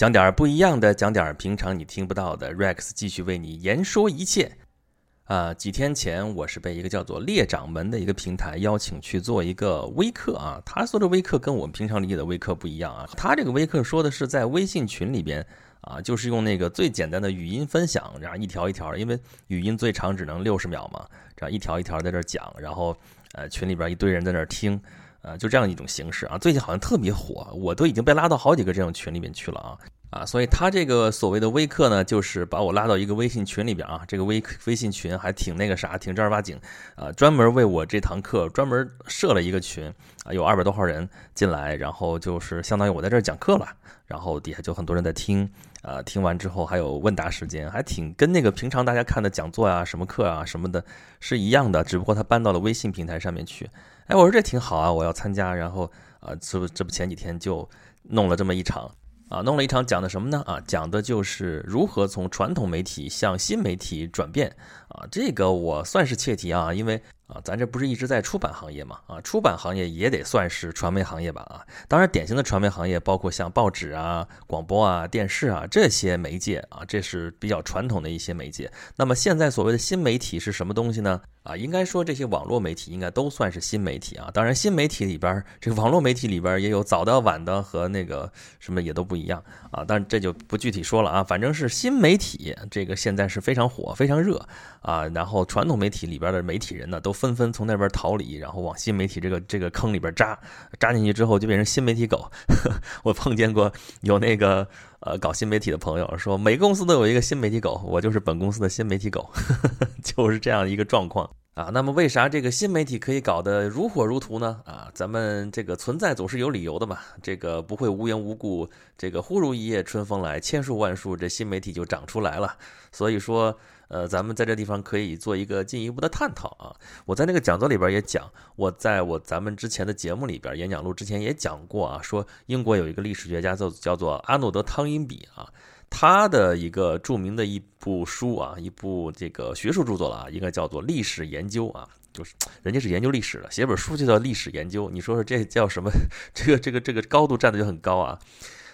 讲点儿不一样的，讲点儿平常你听不到的。Rex 继续为你言说一切。啊，几天前我是被一个叫做猎掌门的一个平台邀请去做一个微课啊。他说的微课跟我们平常理解的微课不一样啊。他这个微课说的是在微信群里边啊，就是用那个最简单的语音分享，然后一条一条，因为语音最长只能六十秒嘛，这样一条一条在这讲，然后呃群里边一堆人在那听。呃，就这样一种形式啊，最近好像特别火，我都已经被拉到好几个这样群里面去了啊啊，所以他这个所谓的微课呢，就是把我拉到一个微信群里边啊，这个微微信群还挺那个啥，挺正儿八经啊，专门为我这堂课专门设了一个群啊，有二百多号人进来，然后就是相当于我在这儿讲课了，然后底下就很多人在听啊，听完之后还有问答时间，还挺跟那个平常大家看的讲座啊、什么课啊什么的是一样的，只不过他搬到了微信平台上面去。哎，我说这挺好啊，我要参加。然后啊，这不这不前几天就弄了这么一场啊，弄了一场讲的什么呢？啊，讲的就是如何从传统媒体向新媒体转变啊。这个我算是切题啊，因为。啊，咱这不是一直在出版行业嘛？啊，出版行业也得算是传媒行业吧？啊，当然，典型的传媒行业包括像报纸啊、广播啊、电视啊这些媒介啊，这是比较传统的一些媒介。那么现在所谓的新媒体是什么东西呢？啊，应该说这些网络媒体应该都算是新媒体啊。当然，新媒体里边这个网络媒体里边也有早的、晚的和那个什么也都不一样啊。但这就不具体说了啊。反正是新媒体这个现在是非常火、非常热啊。然后传统媒体里边的媒体人呢都。纷纷从那边逃离，然后往新媒体这个这个坑里边扎，扎进去之后就变成新媒体狗。我碰见过有那个呃搞新媒体的朋友说，每个公司都有一个新媒体狗，我就是本公司的新媒体狗，就是这样一个状况啊。那么为啥这个新媒体可以搞得如火如荼呢？啊，咱们这个存在总是有理由的嘛，这个不会无缘无故，这个忽如一夜春风来，千树万树这新媒体就长出来了。所以说。呃，咱们在这地方可以做一个进一步的探讨啊。我在那个讲座里边也讲，我在我咱们之前的节目里边演讲录之前也讲过啊，说英国有一个历史学家叫叫做阿诺德汤因比啊，他的一个著名的一部书啊，一部这个学术著作了啊，应该叫做历史研究啊，就是 人家是研究历史的，写本书就叫历史研究，你说说这叫什么？这个这个这个高度站的就很高啊。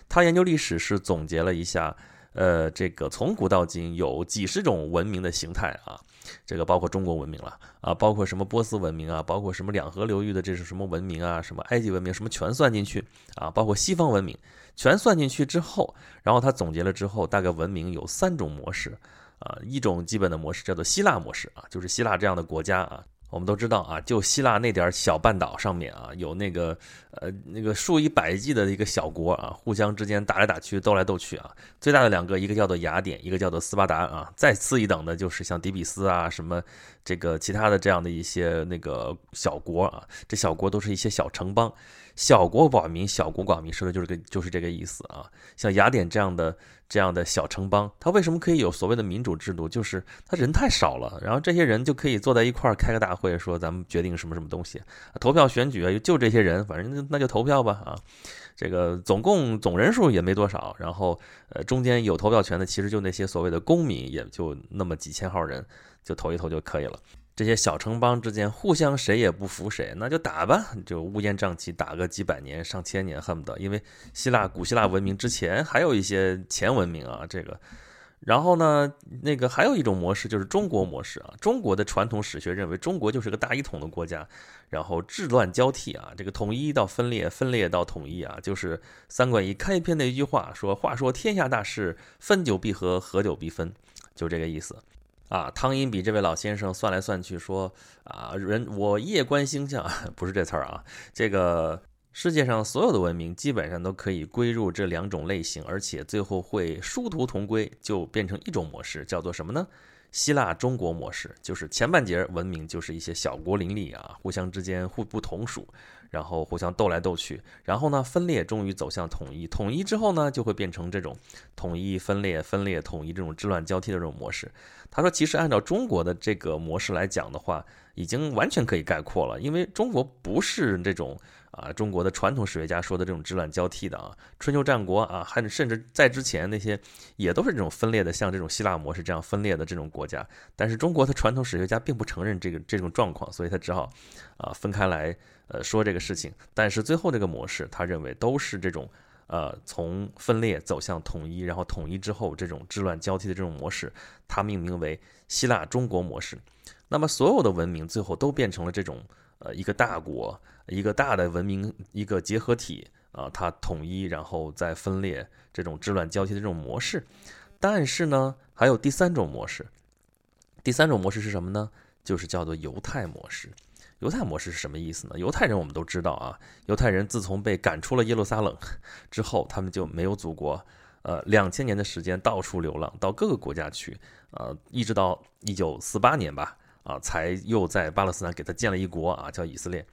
他研究历史是总结了一下。呃，这个从古到今有几十种文明的形态啊，这个包括中国文明了啊，包括什么波斯文明啊，包括什么两河流域的这是什么文明啊，什么埃及文明什么全算进去啊，包括西方文明全算进去之后，然后他总结了之后，大概文明有三种模式啊，一种基本的模式叫做希腊模式啊，就是希腊这样的国家啊。我们都知道啊，就希腊那点小半岛上面啊，有那个呃那个数以百计的一个小国啊，互相之间打来打去，斗来斗去啊。最大的两个，一个叫做雅典，一个叫做斯巴达啊。再次一等的就是像底比斯啊，什么这个其他的这样的一些那个小国啊。这小国都是一些小城邦。小国寡民，小国寡民，说的就是个就是这个意思啊。像雅典这样的这样的小城邦，它为什么可以有所谓的民主制度？就是他人太少了，然后这些人就可以坐在一块儿开个大会，说咱们决定什么什么东西，投票选举啊，就这些人，反正那就投票吧啊。这个总共总人数也没多少，然后呃中间有投票权的，其实就那些所谓的公民，也就那么几千号人，就投一投就可以了。这些小城邦之间互相谁也不服谁，那就打吧，就乌烟瘴气打个几百年、上千年，恨不得。因为希腊古希腊文明之前还有一些前文明啊，这个。然后呢，那个还有一种模式就是中国模式啊。中国的传统史学认为中国就是个大一统的国家，然后治乱交替啊，这个统一到分裂，分裂到统一啊，就是三管一开篇的一句话说：“话说天下大事，分久必合，合久必分”，就这个意思。啊，汤因比这位老先生算来算去说啊，人我夜观星象，不是这词儿啊。这个世界上所有的文明基本上都可以归入这两种类型，而且最后会殊途同归，就变成一种模式，叫做什么呢？希腊中国模式，就是前半截文明就是一些小国林立啊，互相之间互不同属。然后互相斗来斗去，然后呢分裂，终于走向统一。统一之后呢，就会变成这种统一分裂、分裂统一这种治乱交替的这种模式。他说，其实按照中国的这个模式来讲的话，已经完全可以概括了，因为中国不是这种啊，中国的传统史学家说的这种治乱交替的啊。春秋战国啊，还甚至在之前那些也都是这种分裂的，像这种希腊模式这样分裂的这种国家。但是中国的传统史学家并不承认这个这种状况，所以他只好啊分开来。呃，说这个事情，但是最后这个模式，他认为都是这种呃，从分裂走向统一，然后统一之后这种治乱交替的这种模式，它命名为希腊中国模式。那么所有的文明最后都变成了这种呃一个大国，一个大的文明一个结合体啊，它统一然后再分裂这种治乱交替的这种模式。但是呢，还有第三种模式，第三种模式是什么呢？就是叫做犹太模式。犹太模式是什么意思呢？犹太人我们都知道啊，犹太人自从被赶出了耶路撒冷之后，他们就没有祖国，呃，两千年的时间到处流浪，到各个国家去，呃，一直到一九四八年吧，啊，才又在巴勒斯坦给他建了一国啊，叫以色列。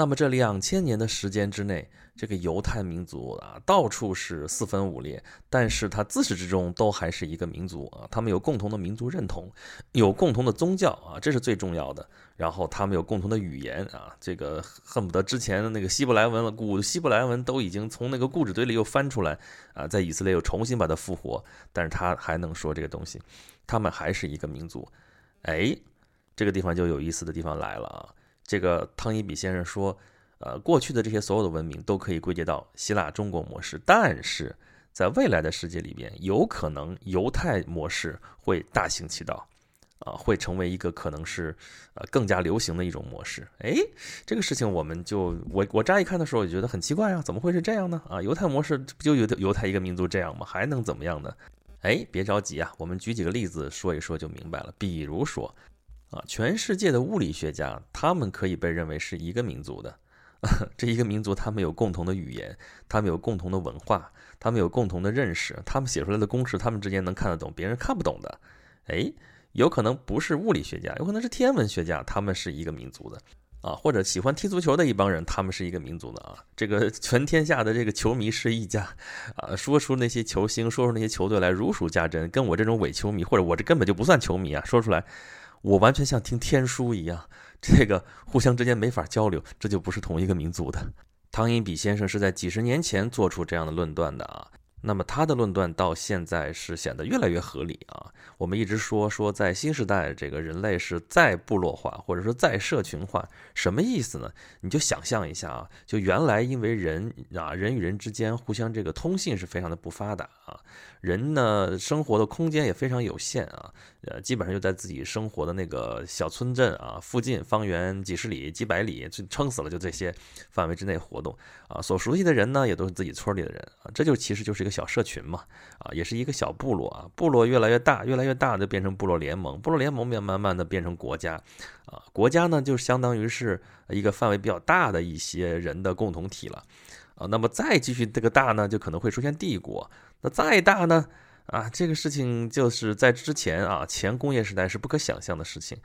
那么这两千年的时间之内，这个犹太民族啊，到处是四分五裂，但是它自始至终都还是一个民族啊。他们有共同的民族认同，有共同的宗教啊，这是最重要的。然后他们有共同的语言啊，这个恨不得之前的那个希伯来文了，古希伯来文都已经从那个故纸堆里又翻出来啊，在以色列又重新把它复活，但是他还能说这个东西，他们还是一个民族。哎，这个地方就有意思的地方来了啊。这个汤因比先生说，呃，过去的这些所有的文明都可以归结到希腊中国模式，但是在未来的世界里边，有可能犹太模式会大行其道，啊，会成为一个可能是呃更加流行的一种模式。哎，这个事情我们就我我乍一看的时候也觉得很奇怪啊，怎么会是这样呢？啊，犹太模式不就犹犹太一个民族这样吗？还能怎么样呢？哎，别着急啊，我们举几个例子说一说就明白了。比如说。啊，全世界的物理学家，他们可以被认为是一个民族的。这一个民族，他们有共同的语言，他们有共同的文化，他们有共同的认识，他们写出来的公式，他们之间能看得懂，别人看不懂的。哎，有可能不是物理学家，有可能是天文学家，他们是一个民族的啊。或者喜欢踢足球的一帮人，他们是一个民族的啊。这个 全天下的这个球迷是一家啊，说出那些球星，说出那些球队来如数家珍。跟我这种伪球迷，或者我这根本就不算球迷啊，说出来。我完全像听天书一样，这个互相之间没法交流，这就不是同一个民族的。汤因比先生是在几十年前做出这样的论断的啊。那么他的论断到现在是显得越来越合理啊！我们一直说说在新时代，这个人类是再部落化，或者说再社群化，什么意思呢？你就想象一下啊，就原来因为人啊，人与人之间互相这个通信是非常的不发达啊，人呢生活的空间也非常有限啊，呃，基本上就在自己生活的那个小村镇啊附近，方圆几十里、几百里，就撑死了就这些范围之内活动啊，所熟悉的人呢也都是自己村里的人啊，这就其实就是一个。小社群嘛，啊，也是一个小部落啊，部落越来越大，越来越大，就变成部落联盟，部落联盟变慢慢的变成国家，啊，国家呢就相当于是一个范围比较大的一些人的共同体了，啊，那么再继续这个大呢，就可能会出现帝国，那再大呢？啊，这个事情就是在之前啊，前工业时代是不可想象的事情。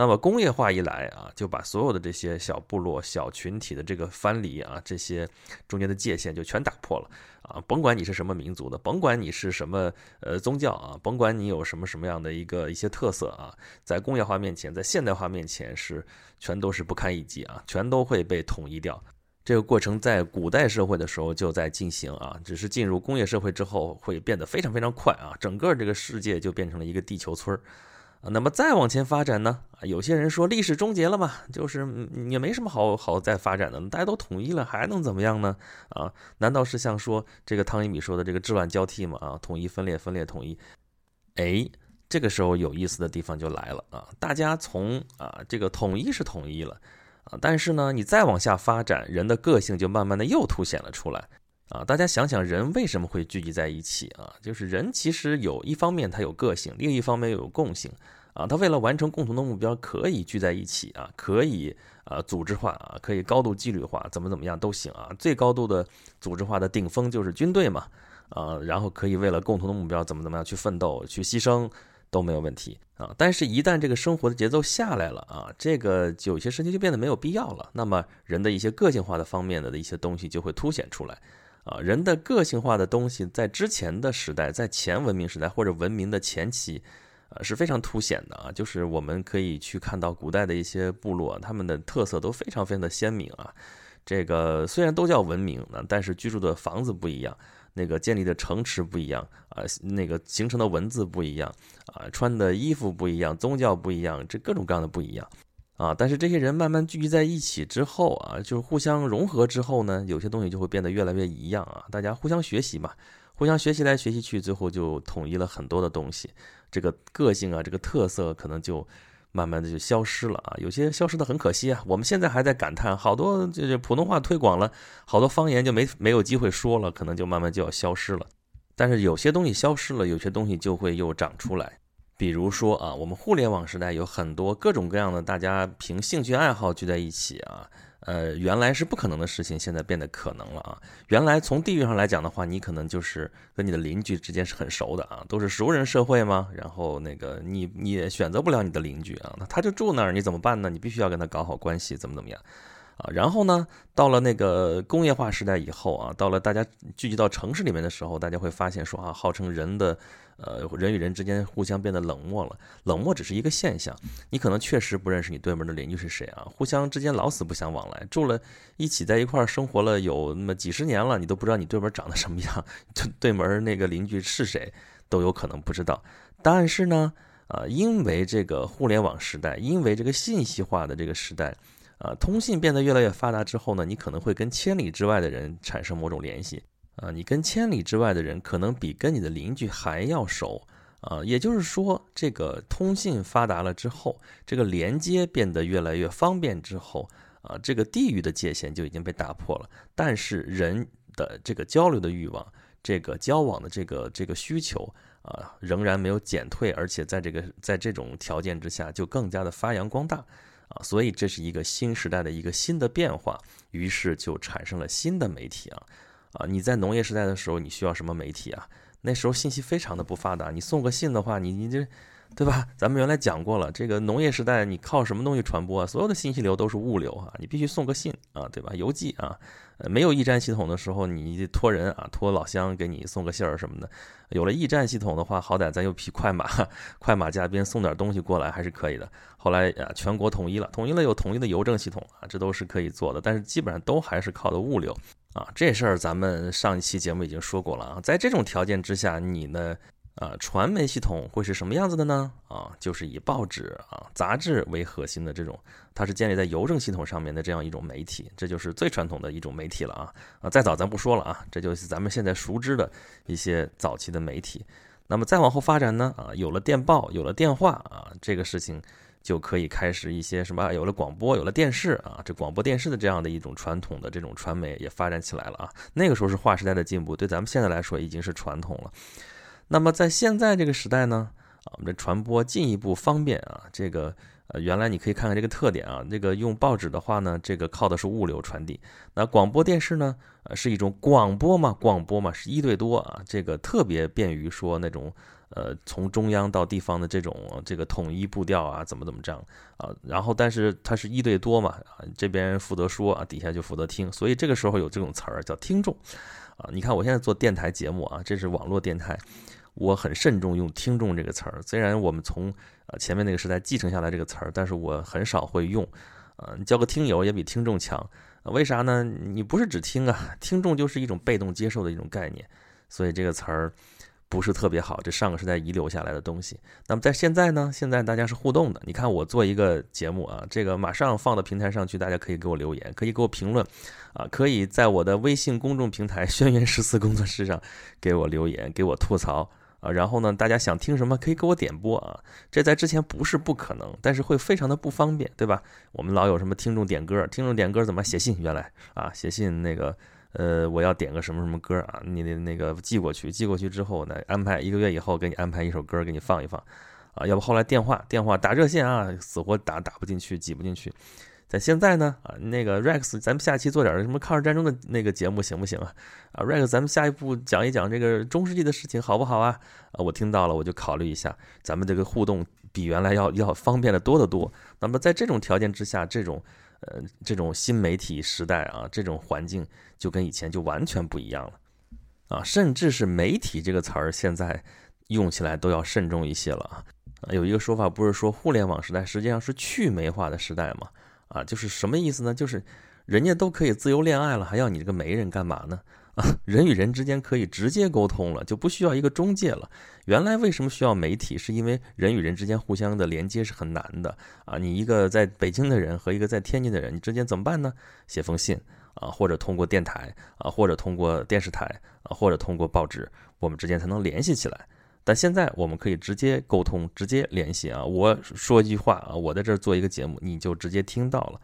那么工业化一来啊，就把所有的这些小部落、小群体的这个藩篱啊，这些中间的界限就全打破了啊。甭管你是什么民族的，甭管你是什么呃宗教啊，甭管你有什么什么样的一个一些特色啊，在工业化面前，在现代化面前是全都是不堪一击啊，全都会被统一掉。这个过程在古代社会的时候就在进行啊，只是进入工业社会之后会变得非常非常快啊，整个这个世界就变成了一个地球村儿。啊那么再往前发展呢？啊，有些人说历史终结了嘛，就是也没什么好好再发展的，大家都统一了，还能怎么样呢？啊，难道是像说这个汤因比说的这个治乱交替嘛？啊，统一分裂分裂统一，哎，这个时候有意思的地方就来了啊，大家从啊这个统一是统一了。啊，但是呢，你再往下发展，人的个性就慢慢的又凸显了出来。啊，大家想想，人为什么会聚集在一起啊？就是人其实有一方面他有个性，另一方面又有共性。啊，他为了完成共同的目标，可以聚在一起啊，可以啊组织化啊，可以高度纪律化，怎么怎么样都行啊。最高度的组织化的顶峰就是军队嘛。啊，然后可以为了共同的目标怎么怎么样去奋斗、去牺牲。都没有问题啊，但是，一旦这个生活的节奏下来了啊，这个有些事情就变得没有必要了。那么，人的一些个性化的方面的的一些东西就会凸显出来啊。人的个性化的东西，在之前的时代，在前文明时代或者文明的前期，呃，是非常凸显的啊。就是我们可以去看到古代的一些部落，他们的特色都非常非常的鲜明啊。这个虽然都叫文明呢，但是居住的房子不一样。那个建立的城池不一样啊，那个形成的文字不一样啊，穿的衣服不一样，宗教不一样，这各种各样的不一样啊，但是这些人慢慢聚集在一起之后啊，就是互相融合之后呢，有些东西就会变得越来越一样啊。大家互相学习嘛，互相学习来学习去，最后就统一了很多的东西。这个个性啊，这个特色可能就慢慢的就消失了啊。有些消失的很可惜啊。我们现在还在感叹，好多就是普通话推广了，好多方言就没没有机会说了，可能就慢慢就要消失了。但是有些东西消失了，有些东西就会又长出来。比如说啊，我们互联网时代有很多各种各样的大家凭兴趣爱好聚在一起啊，呃，原来是不可能的事情，现在变得可能了啊。原来从地域上来讲的话，你可能就是跟你的邻居之间是很熟的啊，都是熟人社会嘛。然后那个你你也选择不了你的邻居啊，那他就住那儿，你怎么办呢？你必须要跟他搞好关系，怎么怎么样啊？然后呢，到了那个工业化时代以后啊，到了大家聚集到城市里面的时候，大家会发现说啊，号称人的。呃，人与人之间互相变得冷漠了，冷漠只是一个现象。你可能确实不认识你对门的邻居是谁啊，互相之间老死不相往来，住了一起在一块生活了有那么几十年了，你都不知道你对门长得什么样，对对门那个邻居是谁都有可能不知道。但是呢，啊，因为这个互联网时代，因为这个信息化的这个时代，啊，通信变得越来越发达之后呢，你可能会跟千里之外的人产生某种联系。啊，你跟千里之外的人可能比跟你的邻居还要熟啊，也就是说，这个通信发达了之后，这个连接变得越来越方便之后啊，这个地域的界限就已经被打破了。但是人的这个交流的欲望，这个交往的这个这个需求啊，仍然没有减退，而且在这个在这种条件之下，就更加的发扬光大啊。所以这是一个新时代的一个新的变化，于是就产生了新的媒体啊。啊，你在农业时代的时候，你需要什么媒体啊？那时候信息非常的不发达，你送个信的话，你你这，对吧？咱们原来讲过了，这个农业时代你靠什么东西传播啊？所有的信息流都是物流啊，你必须送个信啊，对吧？邮寄啊，没有驿站系统的时候，你托人啊，托老乡给你送个信儿什么的。有了驿站系统的话，好歹咱有匹快马，快马加鞭送点东西过来还是可以的。后来啊，全国统一了，统一了有统一的邮政系统啊，这都是可以做的。但是基本上都还是靠的物流。啊，这事儿咱们上一期节目已经说过了啊。在这种条件之下，你呢，啊，传媒系统会是什么样子的呢？啊，就是以报纸啊、杂志为核心的这种，它是建立在邮政系统上面的这样一种媒体，这就是最传统的一种媒体了啊。啊，再早咱不说了啊，这就是咱们现在熟知的一些早期的媒体。那么再往后发展呢？啊，有了电报，有了电话啊，这个事情。就可以开始一些什么，有了广播，有了电视啊，这广播电视的这样的一种传统的这种传媒也发展起来了啊。那个时候是划时代的进步，对咱们现在来说已经是传统了。那么在现在这个时代呢，啊，我们的传播进一步方便啊，这个呃，原来你可以看看这个特点啊，这个用报纸的话呢，这个靠的是物流传递，那广播电视呢，呃，是一种广播嘛，广播嘛是一对多啊，这个特别便于说那种。呃，从中央到地方的这种这个统一步调啊，怎么怎么这样啊？然后，但是它是一对多嘛，啊，这边负责说啊，底下就负责听，所以这个时候有这种词儿叫听众，啊，你看我现在做电台节目啊，这是网络电台，我很慎重用听众这个词儿，虽然我们从呃前面那个时代继承下来这个词儿，但是我很少会用，啊，你叫个听友也比听众强，为啥呢？你不是只听啊，听众就是一种被动接受的一种概念，所以这个词儿。不是特别好，这上个时代遗留下来的东西。那么在现在呢？现在大家是互动的。你看我做一个节目啊，这个马上放到平台上去，大家可以给我留言，可以给我评论，啊，可以在我的微信公众平台“轩辕十四工作室”上给我留言，给我吐槽啊。然后呢，大家想听什么可以给我点播啊。这在之前不是不可能，但是会非常的不方便，对吧？我们老有什么听众点歌，听众点歌怎么写信？原来啊，写信那个。呃，我要点个什么什么歌啊？你得那个寄过去，寄过去之后呢，安排一个月以后给你安排一首歌给你放一放，啊，要不后来电话电话打热线啊，死活打打不进去，挤不进去。在现在呢，啊，那个 Rex，咱们下期做点什么抗日战争的那个节目行不行啊？啊，Rex，咱们下一步讲一讲这个中世纪的事情好不好啊？啊，我听到了，我就考虑一下，咱们这个互动比原来要要方便的多得多。那么在这种条件之下，这种。呃，这种新媒体时代啊，这种环境就跟以前就完全不一样了，啊，甚至是媒体这个词儿现在用起来都要慎重一些了啊。有一个说法不是说互联网时代实际上是去媒化的时代嘛？啊，就是什么意思呢？就是人家都可以自由恋爱了，还要你这个媒人干嘛呢？啊，人与人之间可以直接沟通了，就不需要一个中介了。原来为什么需要媒体？是因为人与人之间互相的连接是很难的啊。你一个在北京的人和一个在天津的人，你之间怎么办呢？写封信啊，或者通过电台啊，或者通过电视台啊，或者通过报纸，我们之间才能联系起来。但现在我们可以直接沟通，直接联系啊。我说一句话啊，我在这儿做一个节目，你就直接听到了。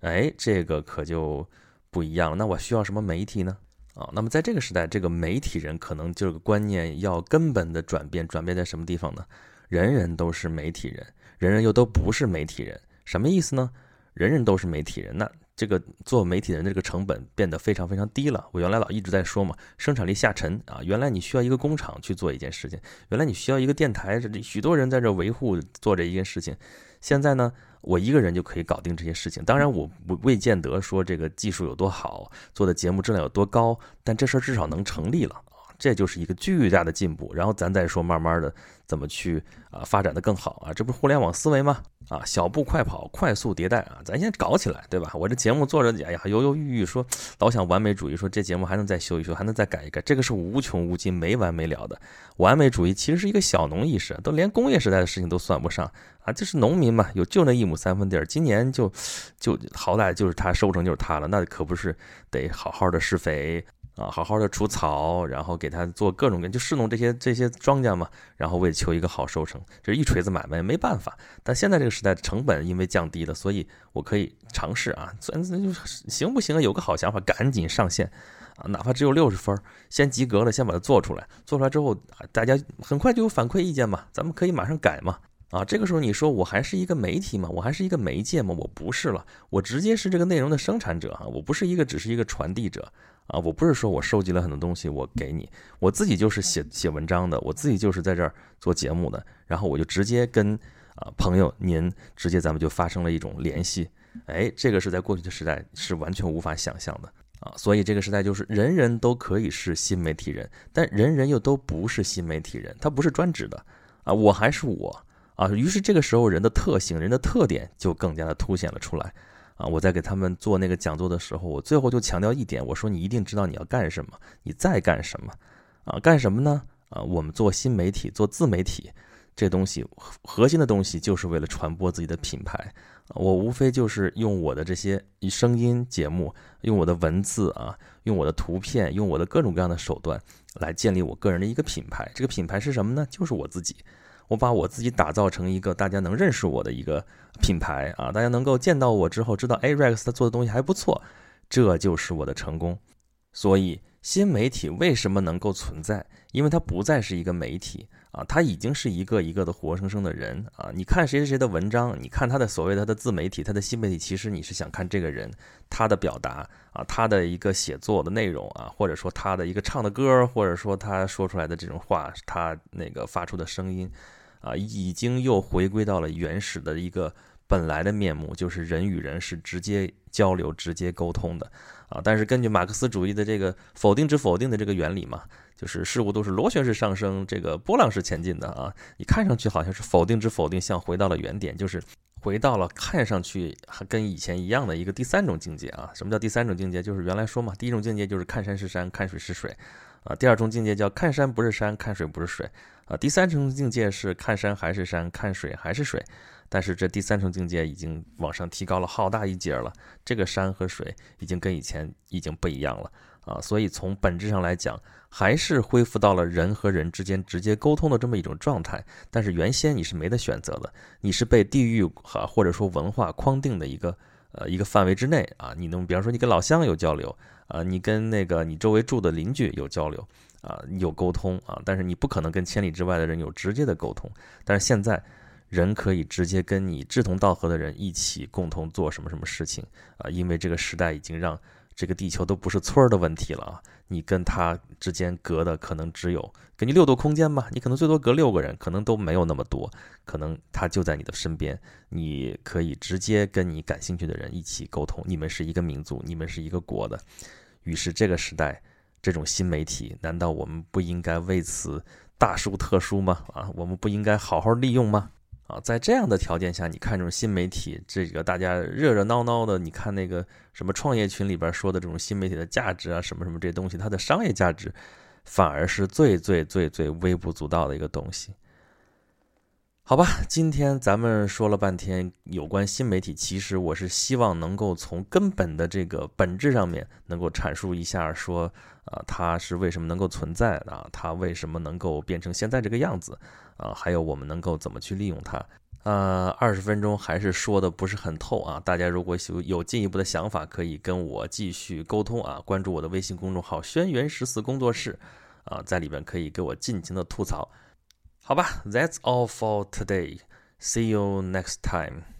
哎，这个可就不一样了。那我需要什么媒体呢？啊，那么在这个时代，这个媒体人可能这个观念要根本的转变，转变在什么地方呢？人人都是媒体人，人人又都不是媒体人，什么意思呢？人人都是媒体人，那这个做媒体人的这个成本变得非常非常低了。我原来老一直在说嘛，生产力下沉啊，原来你需要一个工厂去做一件事情，原来你需要一个电台，许多人在这维护做这一件事情，现在呢？我一个人就可以搞定这些事情，当然我不未见得说这个技术有多好，做的节目质量有多高，但这事儿至少能成立了，这就是一个巨大的进步。然后咱再说慢慢的怎么去啊发展的更好啊，这不是互联网思维吗？啊，小步快跑，快速迭代啊，咱先搞起来，对吧？我这节目做着，哎呀，犹犹豫豫，说老想完美主义，说这节目还能再修一修，还能再改一改，这个是无穷无尽、没完没了的。完美主义其实是一个小农意识，都连工业时代的事情都算不上啊，就是农民嘛，有就那一亩三分地儿，今年就就好歹就是他收成就是他了，那可不是得好好的施肥。啊，好好的除草，然后给他做各种各就侍弄这些这些庄稼嘛，然后为求一个好收成，这一锤子买卖没办法。但现在这个时代成本因为降低了，所以我可以尝试啊，那就行不行啊？有个好想法，赶紧上线啊，哪怕只有六十分，先及格了，先把它做出来。做出来之后，大家很快就有反馈意见嘛，咱们可以马上改嘛。啊，这个时候你说我还是一个媒体吗？我还是一个媒介吗？我不是了，我直接是这个内容的生产者啊，我不是一个只是一个传递者。啊，我不是说我收集了很多东西，我给你，我自己就是写写文章的，我自己就是在这儿做节目的，然后我就直接跟啊朋友您直接咱们就发生了一种联系，哎，这个是在过去的时代是完全无法想象的。啊，所以这个时代就是人人都可以是新媒体人，但人人又都不是新媒体人，他不是专职的。啊，我还是我。啊，于是这个时候人的特性、人的特点就更加的凸显了出来。啊，我在给他们做那个讲座的时候，我最后就强调一点，我说你一定知道你要干什么，你在干什么，啊，干什么呢？啊，我们做新媒体，做自媒体，这东西核心的东西就是为了传播自己的品牌。我无非就是用我的这些声音节目，用我的文字啊，用我的图片，用我的各种各样的手段来建立我个人的一个品牌。这个品牌是什么呢？就是我自己。我把我自己打造成一个大家能认识我的一个品牌啊，大家能够见到我之后知道，哎，Rex 他做的东西还不错，这就是我的成功。所以新媒体为什么能够存在？因为它不再是一个媒体啊，他已经是一个一个的活生生的人啊。你看谁谁谁的文章，你看他的所谓他的自媒体，他的新媒体，其实你是想看这个人他的表达啊，他的一个写作的内容啊，或者说他的一个唱的歌，或者说他说出来的这种话，他那个发出的声音。啊，已经又回归到了原始的一个本来的面目，就是人与人是直接交流、直接沟通的啊。但是根据马克思主义的这个否定之否定的这个原理嘛，就是事物都是螺旋式上升，这个波浪式前进的啊。你看上去好像是否定之否定，像回到了原点，就是回到了看上去还跟以前一样的一个第三种境界啊。什么叫第三种境界？就是原来说嘛，第一种境界就是看山是山，看水是水。啊，第二重境界叫看山不是山，看水不是水，啊，第三重境界是看山还是山，看水还是水，但是这第三重境界已经往上提高了好大一截了，这个山和水已经跟以前已经不一样了啊，所以从本质上来讲，还是恢复到了人和人之间直接沟通的这么一种状态，但是原先你是没得选择的，你是被地域哈或者说文化框定的一个呃一个范围之内啊，你能比方说你跟老乡有交流。啊，你跟那个你周围住的邻居有交流啊，有沟通啊，但是你不可能跟千里之外的人有直接的沟通。但是现在，人可以直接跟你志同道合的人一起共同做什么什么事情啊，因为这个时代已经让。这个地球都不是村儿的问题了啊！你跟他之间隔的可能只有给你六度空间吧，你可能最多隔六个人，可能都没有那么多，可能他就在你的身边，你可以直接跟你感兴趣的人一起沟通，你们是一个民族，你们是一个国的。于是这个时代，这种新媒体，难道我们不应该为此大书特书吗？啊，我们不应该好好利用吗？啊，在这样的条件下，你看这种新媒体，这个大家热热闹闹的，你看那个什么创业群里边说的这种新媒体的价值啊，什么什么这东西，它的商业价值反而是最最最最微不足道的一个东西。好吧，今天咱们说了半天有关新媒体，其实我是希望能够从根本的这个本质上面能够阐述一下，说啊，它是为什么能够存在啊，它为什么能够变成现在这个样子啊，还有我们能够怎么去利用它。呃，二十分钟还是说的不是很透啊，大家如果有有进一步的想法，可以跟我继续沟通啊，关注我的微信公众号“轩辕十四工作室”，啊，在里边可以给我尽情的吐槽。好吧，That's all for today. See you next time.